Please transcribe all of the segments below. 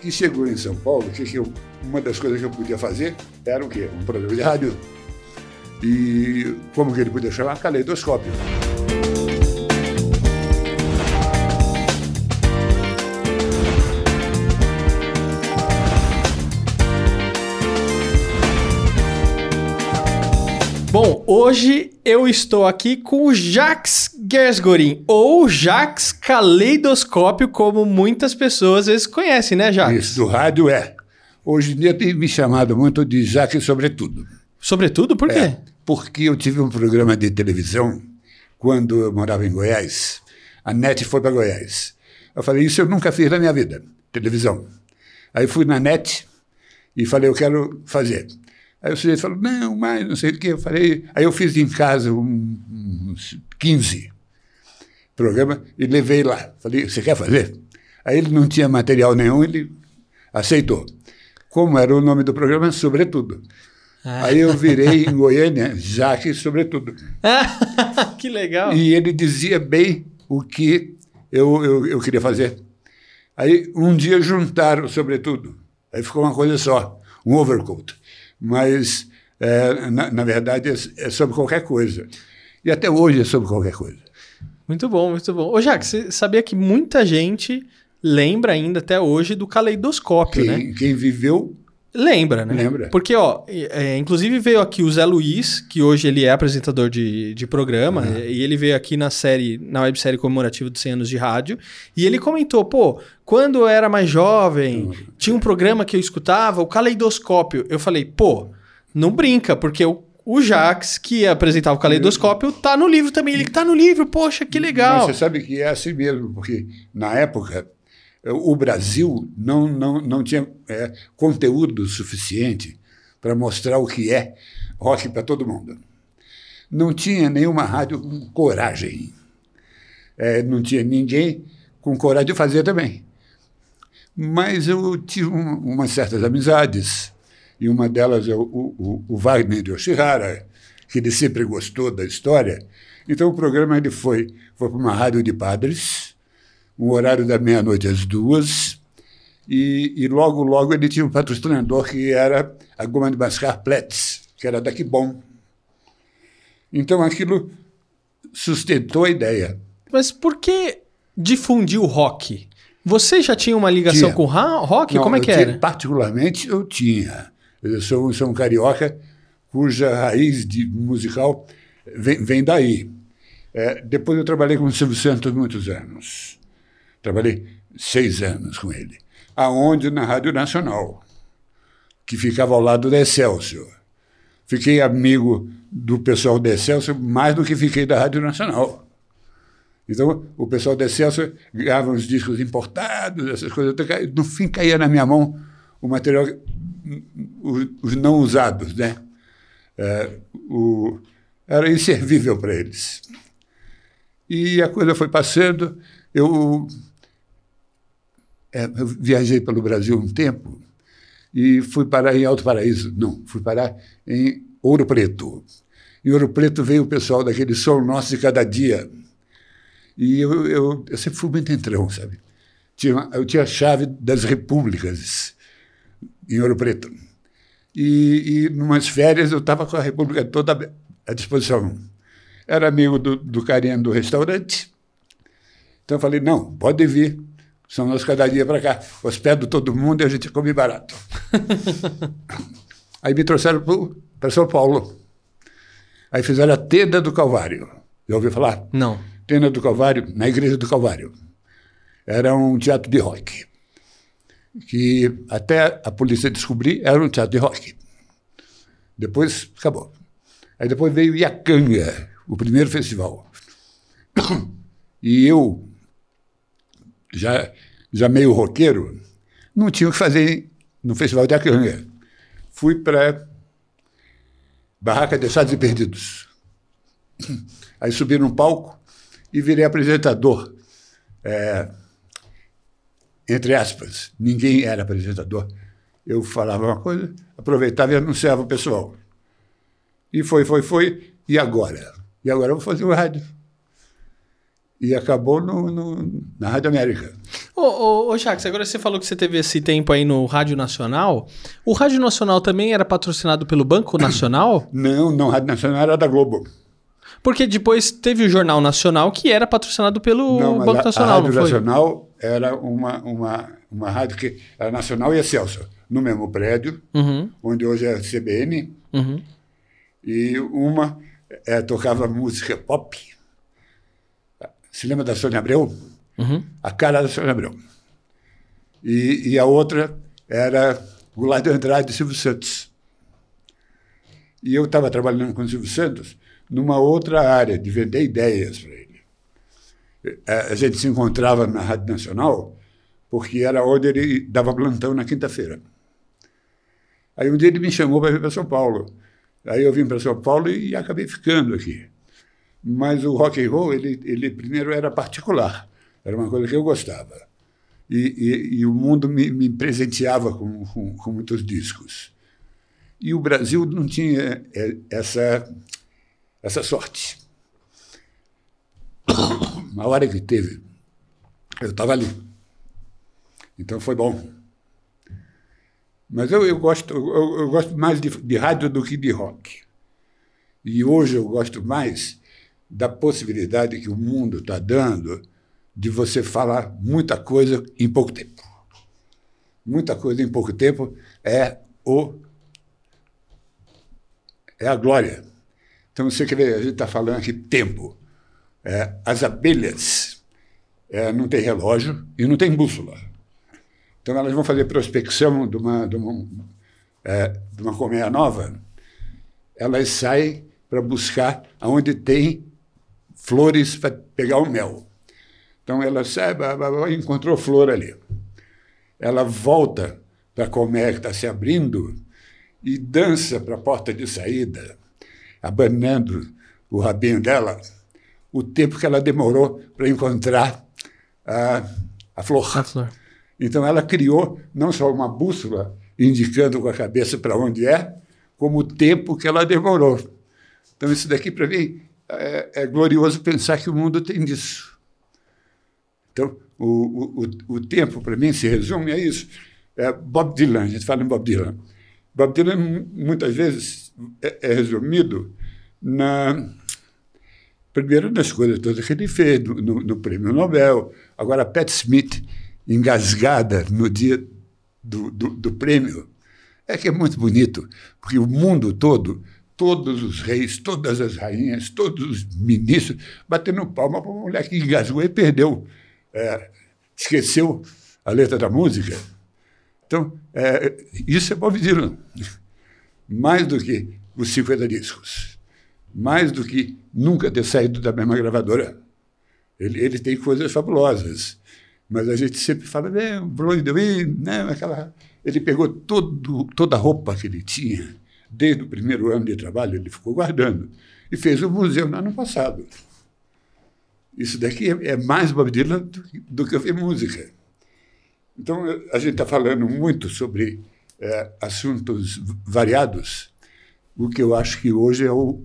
que chegou em São Paulo, que, eu, uma das coisas que eu podia fazer era o quê? Um programa de rádio. E como que ele podia chamar? Caleidoscópio. Bom, hoje eu estou aqui com o Jax Gersgorin, ou Jax Caleidoscópio, como muitas pessoas às vezes conhecem, né, Jax? Isso, do rádio é. Hoje em dia tem me chamado muito de Jax Sobretudo. Sobretudo, por quê? É, porque eu tive um programa de televisão quando eu morava em Goiás. A NET foi para Goiás. Eu falei, isso eu nunca fiz na minha vida, televisão. Aí fui na NET e falei, eu quero fazer. Aí o sujeito falou, não, mas não sei o que. Eu falei. Aí eu fiz em casa um, uns 15 programas e levei lá. Falei, você quer fazer? Aí ele não tinha material nenhum, ele aceitou. Como era o nome do programa? Sobretudo. Ah. Aí eu virei em Goiânia, Jaque Sobretudo. que legal. E ele dizia bem o que eu, eu, eu queria fazer. Aí um dia juntaram Sobretudo. Aí ficou uma coisa só, um overcoat mas é, na, na, verdade é, é, sobre qualquer coisa. E até hoje é sobre qualquer coisa. Muito bom, muito bom. Ô, Jacques, você sabia que muita gente lembra ainda até hoje do caleidoscópio, quem, né? Quem viveu Lembra, né? Lembra. Porque, ó, é, inclusive veio aqui o Zé Luiz, que hoje ele é apresentador de, de programa, uhum. e ele veio aqui na série, na websérie comemorativa dos 100 anos de rádio, e ele comentou, pô, quando eu era mais jovem, uhum. tinha um programa que eu escutava, o Caleidoscópio. Eu falei, pô, não brinca, porque o, o Jax, que apresentava o Caleidoscópio, tá no livro também. Ele tá no livro, poxa, que legal. Mas você sabe que é assim mesmo, porque na época o Brasil não, não, não tinha é, conteúdo suficiente para mostrar o que é rock para todo mundo. Não tinha nenhuma rádio com coragem. É, não tinha ninguém com coragem de fazer também. Mas eu tive um, umas certas amizades, e uma delas é o, o, o Wagner que ele sempre gostou da história. Então o programa ele foi, foi para uma rádio de padres, um horário da meia-noite às duas, e, e, logo, logo ele tinha um patrocinador que era a goma de mascar Pletz, que era daqui bom. Então aquilo sustentou a ideia. Mas por que difundir o rock? Você já tinha uma ligação tinha. com rock? Não, Como é que tinha, era? Particularmente eu tinha. Eu sou, sou um carioca cuja raiz de musical vem, vem daí. É, depois eu trabalhei com o Silvio Santos muitos anos. Trabalhei seis anos com ele. Aonde? Na Rádio Nacional, que ficava ao lado da Excelsior. Fiquei amigo do pessoal da Excelsior mais do que fiquei da Rádio Nacional. Então, o pessoal da Excelsior ganhava uns discos importados, essas coisas. No fim, caía na minha mão o material, os não usados, né? É, o, era inservível para eles. E a coisa foi passando. Eu é, viajei pelo Brasil um tempo e fui parar em Alto Paraíso. Não, fui parar em Ouro Preto. Em Ouro Preto veio o pessoal daquele Sol Nosso de Cada Dia. E eu, eu, eu sempre fui muito entrão, sabe? Tinha, eu tinha a chave das repúblicas em Ouro Preto. E, e numas férias eu estava com a república toda à disposição. Era amigo do, do carinha do restaurante. Então eu falei, não, pode vir. São nós cada dia para cá. Hospedo todo mundo e a gente come barato. Aí me trouxeram para São Paulo. Aí fizeram a Tenda do Calvário. Já ouviu falar? Não. Tenda do Calvário, na Igreja do Calvário. Era um teatro de rock. Que até a polícia descobrir era um teatro de rock. Depois acabou. Aí depois veio Iacanga, o primeiro festival. E eu já, já meio roqueiro, não tinha o que fazer no Festival de Acanga. Fui para Barraca de Achados e Perdidos. Aí subi num palco e virei apresentador. É, entre aspas, ninguém era apresentador. Eu falava uma coisa, aproveitava e anunciava o pessoal. E foi, foi, foi. E agora? E agora eu vou fazer o rádio. E acabou no, no, na Rádio América. Ô, ô, ô, Jacques, agora você falou que você teve esse tempo aí no Rádio Nacional. O Rádio Nacional também era patrocinado pelo Banco Nacional? Não, não, Rádio Nacional era da Globo. Porque depois teve o Jornal Nacional, que era patrocinado pelo não, Banco a, Nacional, a Rádio não foi? Nacional era uma, uma, uma rádio que era nacional e Excelsior, no mesmo prédio, Uhum, onde hoje é a CBN, uhum. e uma eh, tocava música pop. Se lembra da Sônia Abreu? Uhum. A cara da Sônia Abreu. E, e a outra era Goulart de Andrade e Silvio Santos. E eu estava trabalhando com o Silvio Santos numa outra área, de vender ideias para ele. Eh, A gente se encontrava na Rádio Nacional porque era onde ele dava plantão na quinta-feira. Aí um dia ele me chamou para vir para São Paulo. Aí eu vim para São Paulo e acabei ficando aqui. Mas o rock and roll, ele, ele primeiro era particular, era uma coisa que eu gostava. E, e, e o mundo me, me presenteava com, com, com, muitos discos. E o Brasil não tinha é, essa, essa sorte. Na hora que teve, eu estava ali. Então foi bom. Mas eu, eu gosto, eu, eu, gosto mais de, de rádio do que de rock. E hoje eu gosto mais da possibilidade que o mundo está dando de você falar muita coisa em pouco tempo. Muita coisa em pouco tempo é o é a glória. Então você quer ver, a gente está falando aqui tempo. É, as abelhas é, não têm relógio e não têm bússola. Então elas vão fazer prospecção de uma, de uma, é, de uma colmeia nova. Elas saem para buscar aonde tem flores para pegar o mel. Então ela sai, encontrou flor ali. Ela volta para a colmeia que está se abrindo e dança para a porta de saída, abanando o rabinho dela, o tempo que ela demorou para encontrar a, a flor. A flor. Então ela criou não só uma bússola indicando com a cabeça para onde é, como o tempo que ela demorou. Então isso daqui para mim é, é, glorioso pensar que o mundo tem disso. Então o, o, o tempo para mim se resume a isso. É Bob Dylan, a gente fala em Bob Dylan. Bob Dylan muitas vezes é, é resumido na primeiro nas coisas todas que ele fez no, no, no prêmio Nobel. Agora Pat Smith engasgada no dia do, do, do, prêmio, é que é muito bonito, porque o mundo todo, todos os reis, todas as rainhas, todos os ministros, batendo palma para uma mulher que engasgou e perdeu. É, esqueceu a letra da música. Então, é, isso é Bob Dylan. Mais do que os 50 discos. Mais do que nunca ter saído da mesma gravadora. Ele, ele tem coisas fabulosas. Mas a gente sempre fala, o Bruno Dewey, né, aquela... Ele pegou todo, toda a roupa que ele tinha, desde o primeiro ano de trabalho, ele ficou guardando, e fez o museu no ano passado. Isso daqui é, é mais Bob Dylan do, do que música. Então, a gente está falando muito sobre é, assuntos variados, o que eu acho que hoje é o,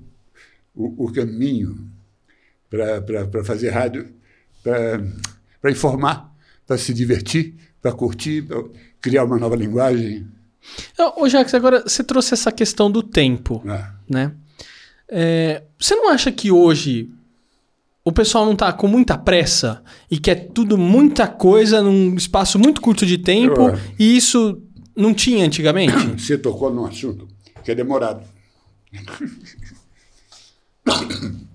o, o caminho para fazer rádio, para informar para se divertir, para curtir, para criar uma nova linguagem. Ô, Jacques, agora você trouxe essa questão do tempo, ah. né? É, você não acha que hoje o pessoal não está com muita pressa e quer tudo, muita coisa num espaço muito curto de tempo Eu, e isso não tinha antigamente? Você tocou num assunto que é demorado.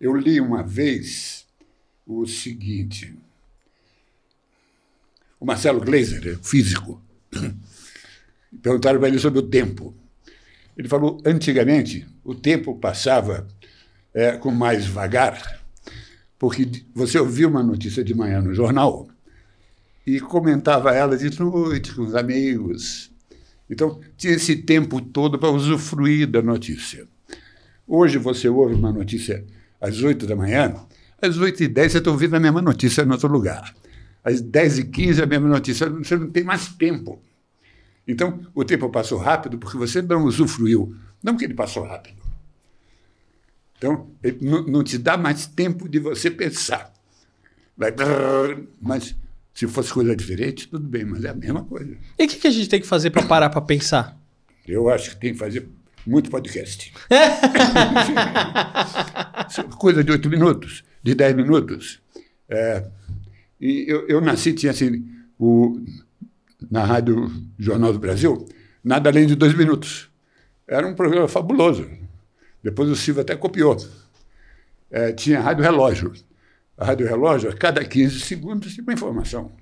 Eu li uma vez o seguinte o Marcelo Gleiser, físico, perguntaram para ele sobre o tempo. Ele falou: antigamente, o tempo passava é, com mais vagar, porque você ouvia uma notícia de manhã no jornal e comentava ela de noite com os amigos. Então, tinha esse tempo todo para usufruir da notícia. Hoje você ouve uma notícia às oito da manhã, às oito e dez você está ouvindo a mesma notícia em outro lugar às 10h15 a mesma notícia, você não tem mais tempo. Então, o tempo passou rápido porque você não usufruiu, não que ele passou rápido. Então, não, não te dá mais tempo de você pensar. Vai, mas se fosse coisa diferente, tudo bem, mas é a mesma coisa. E o que, que a gente tem que fazer para parar para pensar? Eu acho que tem que fazer muito podcast. coisa de oito minutos, de dez minutos. É, e eu, eu nasci, tinha assim, o, na Rádio Jornal do Brasil, nada além de dois minutos. Era um programa fabuloso. Depois o Silvio até copiou. É, tinha Rádio Relógio. A Rádio Relógio, a cada 15 segundos, tinha uma informação.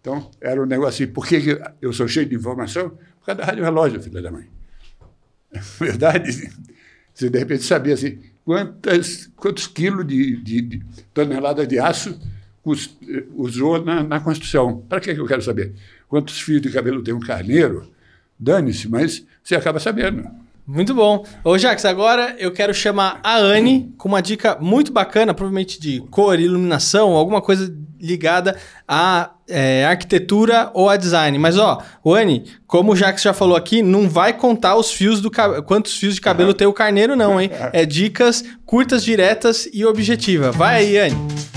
Então, era um negócio assim, por que eu sou cheio de informação? Por causa da Rádio Relógio, filha da mãe. Verdade? Você, de repente, sabia assim, quantas, quantos quilos de, de, de toneladas de aço usou na, na construção. Para que eu quero saber? Quantos fios de cabelo tem um carneiro? Dane-se, mas você acaba sabendo. Muito bom. Ô, Jax, agora eu quero chamar a Anne com uma dica muito bacana, provavelmente de cor, iluminação, alguma coisa ligada à é, arquitetura ou a design. Mas, ó, Anne, como o Jax já falou aqui, não vai contar os fios do quantos fios de cabelo tem o carneiro, não, hein? É dicas curtas, diretas e objetiva. Vai aí, Anne.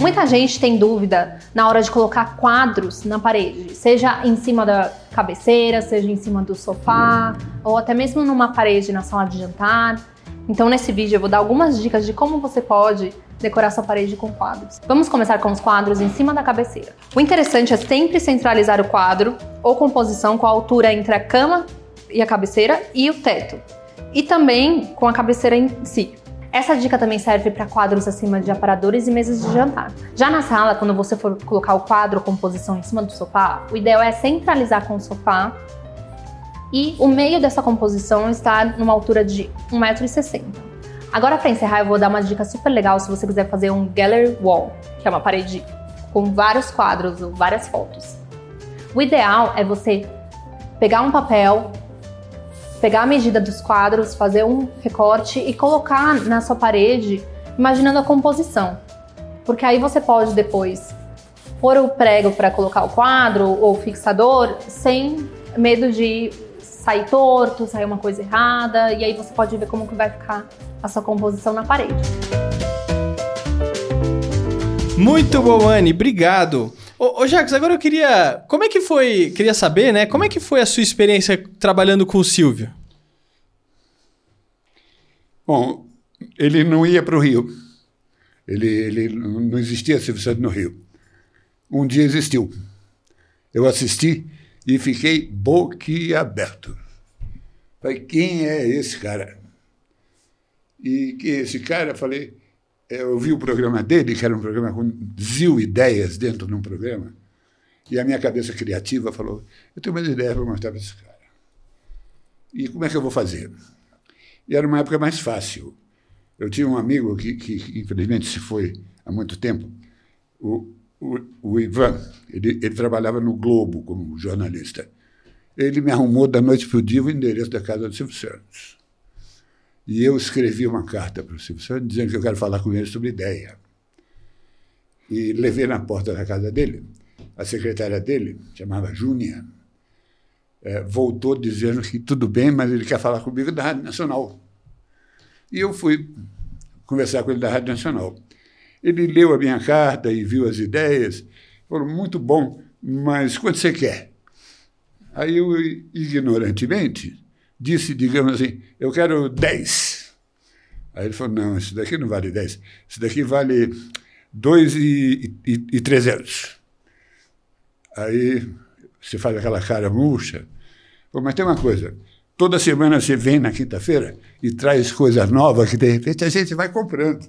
Muita gente tem dúvida na hora de colocar quadros na parede, seja em cima da cabeceira, seja em cima do sofá, ou até mesmo numa parede na sala de jantar. Então, nesse vídeo, eu vou dar algumas dicas de como você pode decorar sua parede com quadros. Vamos começar com os quadros em cima da cabeceira. O interessante é sempre centralizar o quadro ou composição com a altura entre a cama e a cabeceira e o teto, e também com a cabeceira em si. Essa dica também serve para quadros acima de aparadores e mesas de jantar. Já na sala, quando você for colocar o quadro com posição em cima do sofá, o ideal é centralizar com o sofá e o meio dessa composição está numa altura de 1,60m. Agora, para encerrar, eu vou dar uma dica super legal se você quiser fazer um gallery wall, que é uma parede com vários quadros ou várias fotos. O ideal é você pegar um papel, pegar a medida dos quadros, fazer um recorte e colocar na sua parede, imaginando a composição. Porque aí você pode depois pôr o prego para colocar o quadro ou o fixador sem medo de sair torto, sair uma coisa errada, e aí você pode ver como que vai ficar a sua composição na parede. Muito bom, Anne, obrigado. Ô, ô Jacques, agora eu queria. Como é que foi. Queria saber, né? Como é que foi a sua experiência trabalhando com o Silvio? Bom, ele não ia para o Rio. Ele, ele não existia Silvio Santos no Rio. Um dia existiu. Eu assisti e fiquei boquiaberto. Falei, quem é esse cara? E que esse cara, falei, eu vi o programa dele, que era um programa com zil ideias dentro de um programa, e a minha cabeça criativa falou: eu tenho umas ideias para mostrar para esse cara. E como é que eu vou fazer? E era uma época mais fácil. Eu tinha um amigo que, que infelizmente se foi há muito tempo, o, o, o Ivan, ele, ele trabalhava no Globo como jornalista. Ele me arrumou da noite para o dia o endereço da casa do Silvio Santos. E eu escrevi uma carta para o Silvio Santos dizendo que eu quero falar com ele sobre ideia. E levei na porta da casa dele. A secretária dele, chamava Júnia, é, voltou dizendo que tudo bem, mas ele quer falar comigo da Rádio Nacional. E eu fui conversar com ele da Rádio Nacional. Ele leu a minha carta e viu as ideias, falou, muito bom, mas quanto você quer? Aí eu, ignorantemente, disse, digamos assim, eu quero 10. Aí ele falou, não, isso daqui não vale 10, isso daqui vale 2 e, e, e 300. Aí você faz aquela cara murcha. Pô, mas tem uma coisa, toda semana você vem na quinta-feira e traz coisas novas que de repente a gente vai comprando.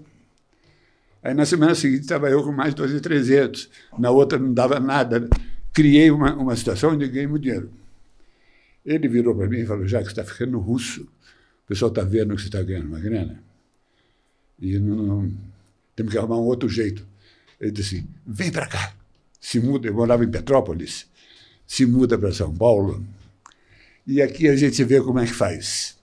Aí na semana seguinte estava eu com mais 2.300, na outra não dava nada. Criei uma, uma situação onde ganhei muito dinheiro. Ele virou para mim e falou: você está ficando russo, o pessoal está vendo que você está ganhando uma grana. E não, não, temos que arrumar um outro jeito. Ele disse assim: vem para cá. Se muda, eu morava em Petrópolis, se muda para São Paulo. E aqui a gente vê como é que faz.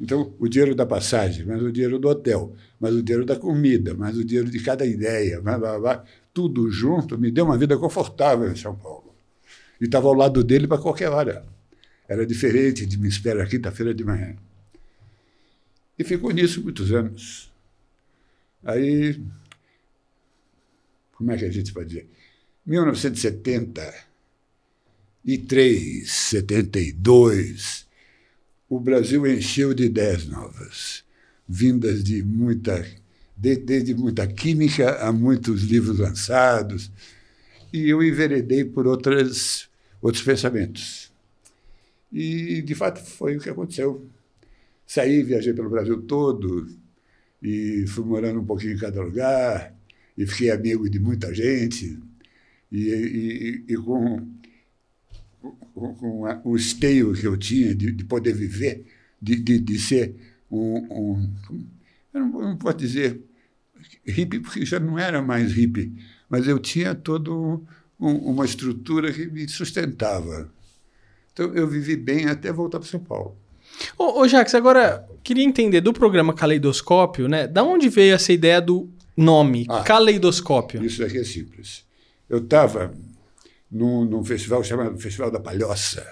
Então, o dinheiro da passagem, mas o dinheiro do hotel, mas o dinheiro da comida, mas o dinheiro de cada ideia, blá, blá, blá, tudo junto, me deu uma vida confortável em São Paulo. E estava ao lado dele para qualquer hora. Era diferente de me esperar quinta-feira de manhã. E ficou nisso muitos anos. Aí, como é que a gente pode dizer? 1973, 72, o Brasil encheu de ideias novas, vindas de muita, desde muita química a muitos livros lançados, e eu enveredei por outras, outros pensamentos. E, de fato, foi o que aconteceu. Saí, viajei pelo Brasil todo, e fui morando um pouquinho em cada lugar, e fiquei amigo de muita gente, e, e, e com, com, com a, o esteio que eu tinha de, de poder viver, de, de, de ser um, um eu não, não posso dizer hippie, porque já não era mais hippie, mas eu tinha toda um, uma estrutura que me sustentava. Então, eu vivi bem até voltar para São Paulo. Ô, ô Jacques, agora, queria entender do programa Caleidoscópio, né? Da onde veio essa ideia do nome, ah, Caleidoscópio? Isso aqui é simples. Eu estava num, num, festival chamado Festival da Palhoça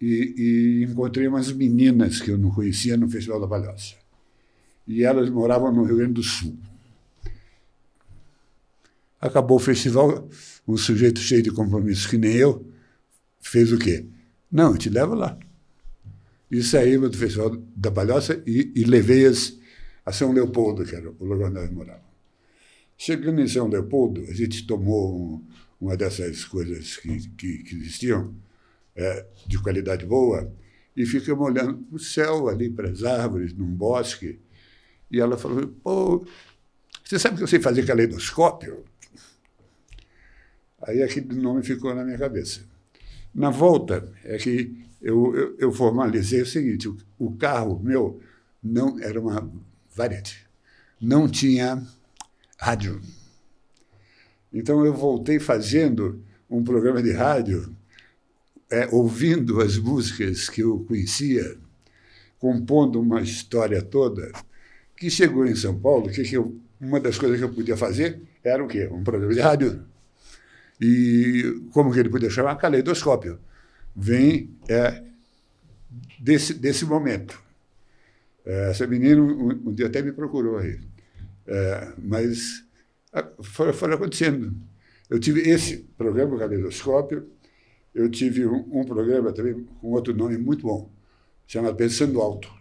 e, e encontrei umas meninas que eu não conhecia no Festival da Palhoça. E elas moravam no Rio Grande do Sul. Acabou o festival, um sujeito cheio de compromissos que nem eu fez o quê? Não, eu te levo lá. E saímos do Festival da Palhoça e, e levei-as a São Leopoldo, que era o lugar onde elas moravam. Chegando em São Leopoldo, a gente tomou um, uma dessas coisas que, que, que existiam, é, de qualidade boa, e ficamos olhando para o céu, ali para as árvores, num bosque. E ela falou: pô, você sabe que eu sei fazer caleidoscópio? Aí aquele nome ficou na minha cabeça. Na volta, é que eu, eu, eu formalizei o seguinte: o, carro meu não era uma variante, não tinha rádio. Então eu voltei fazendo um programa de rádio, é, ouvindo as músicas que eu conhecia, compondo uma história toda, que chegou em São Paulo, que, que eu, uma das coisas que eu podia fazer era o quê? Um programa de rádio e como que ele podia chamar? Caleidoscópio. Vem é, desse, desse momento. É, essa menina um, um, dia até me procurou aí. É, mas foi, foi acontecendo. Eu tive esse programa, Caleidoscópio, eu tive um, um, programa também com outro nome muito bom, chamado Pensando Alto.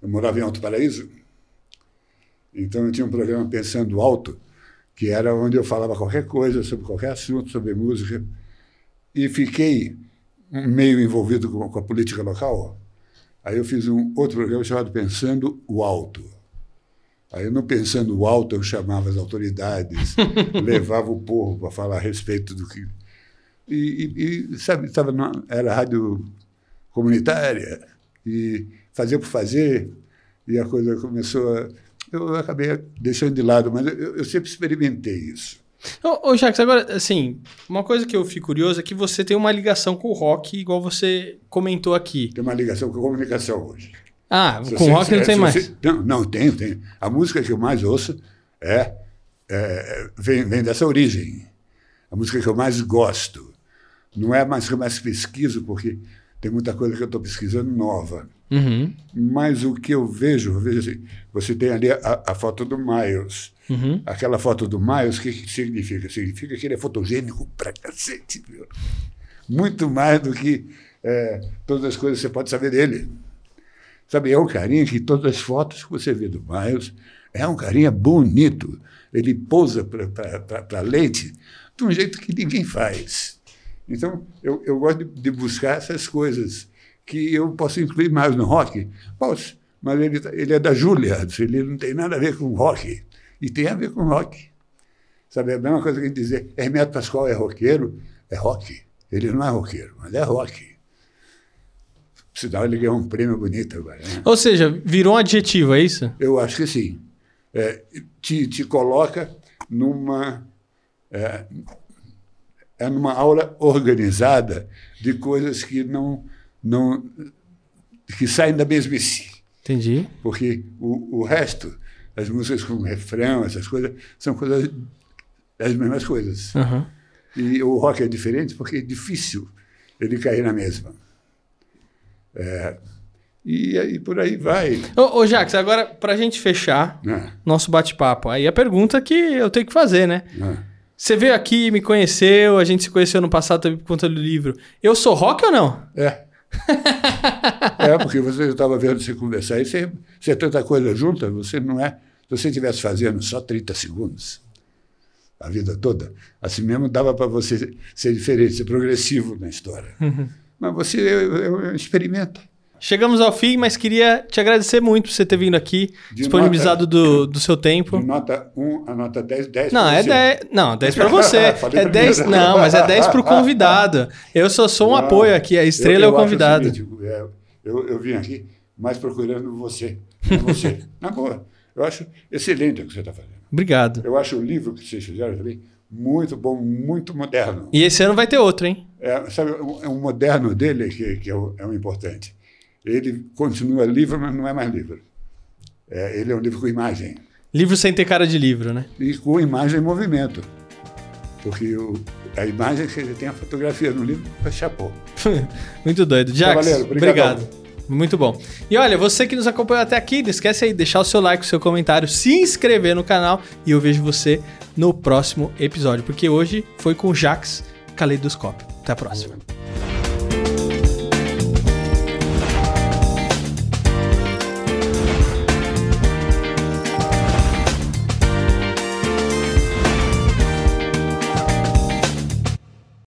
Eu morava em Alto Paraíso, então eu tinha um programa Pensando Alto, que era onde eu falava qualquer coisa sobre qualquer assunto, sobre música, e fiquei meio envolvido com, com a política local. Aí eu fiz um outro programa chamado Pensando o Alto. Aí, no Pensando o Alto, eu chamava as autoridades, levava o povo para falar a respeito do que. E, e, e sabe, estava na, era rádio comunitária, e fazia por fazer, e a coisa começou a eu acabei deixando de lado, mas eu, eu sempre experimentei isso. Ô, ô, Jacques, agora, assim, uma coisa que eu fico curioso é que você tem uma ligação com o rock, igual você comentou aqui. Tem uma ligação com a comunicação hoje. Ah, se com o rock não tem mais? Você, não, não, tenho, tenho. A música que eu mais ouço é, é, vem, vem dessa origem. A música que eu mais gosto. Não é mais que eu mais pesquiso, porque tem muita coisa que eu estou pesquisando nova. Uhum. Mas o que eu vejo, assim, você tem ali a, a foto do Miles. Uhum. Aquela foto do Miles, o que, que significa? Significa que ele é fotogênico pra cacete. Muito mais do que é, todas as coisas que você pode saber dele. Sabe, é um carinha que todas as fotos que você vê do Miles é um carinha bonito. Ele pousa para a lente de um jeito que ninguém faz. Então, eu, eu gosto de, de buscar essas coisas que eu posso incluir mais no rock? Posso, mas ele, ele é da Juilliard, ele não tem nada a ver com rock. E tem a ver com rock. Sabe, é a mesma coisa que dizer Hermeto Pascoal é roqueiro, é rock. Ele não é roqueiro, mas é rock. Sinal, ele ganhou um prêmio bonito agora. Né? Ou seja, virou um adjetivo, é isso? Eu acho que sim. É, te, te coloca numa. É, é numa aula organizada de coisas que não não, que saem da mesmice. Entendi. Porque o, o resto, as músicas com refrão, essas coisas, são coisas, as mesmas coisas. Uhum. E o rock é diferente porque é difícil ele cair na mesma. É, E, e por aí vai. Ô, ô Jax, agora pra gente fechar né? nosso bate-papo, aí a pergunta que eu tenho que fazer, né? Né? Você veio aqui, me conheceu, a gente se conheceu no passado também por conta do livro. Eu sou rock ou não? É. é, porque você estava vendo você conversar e você, você é tanta coisa junta, você não é. Se você estivesse fazendo só 30 segundos a vida toda, assim mesmo dava para você ser diferente, ser progressivo na história. Mas você é, é, experimenta. Chegamos ao fim, mas queria te agradecer muito por você ter vindo aqui, De disponibilizado do, do seu tempo. De nota 1 a nota 10, 10 Não, é você. 10. Não, 10 pra você. É 10. primeiro. Não, mas é 10 pro convidado. Eu só sou um Não, apoio aqui, a estrela eu- é o eu convidado. seguinte, é, eu, eu vim aqui mais procurando você. você. Na boa. Eu acho excelente o que você está fazendo. Obrigado. Eu acho o livro que vocês fizeram também muito bom, muito moderno. E esse ano vai ter outro, hein? É, sabe, o, o moderno dele que, que é, o, é o importante. Ele continua livro, mas não é mais livro. É, ele é um livro com imagem. Livro sem ter cara de livro, né? E com imagem em movimento. Porque o, a imagem que ele tem a fotografia no livro é chapô. Muito doido. Jax, obrigado. Muito bom. E olha, você que nos acompanhou até aqui, não esquece aí de deixar o seu like, o seu comentário, se inscrever no canal e eu vejo você no próximo episódio, porque hoje foi com o Jax Caleidoscópio. Até a próxima.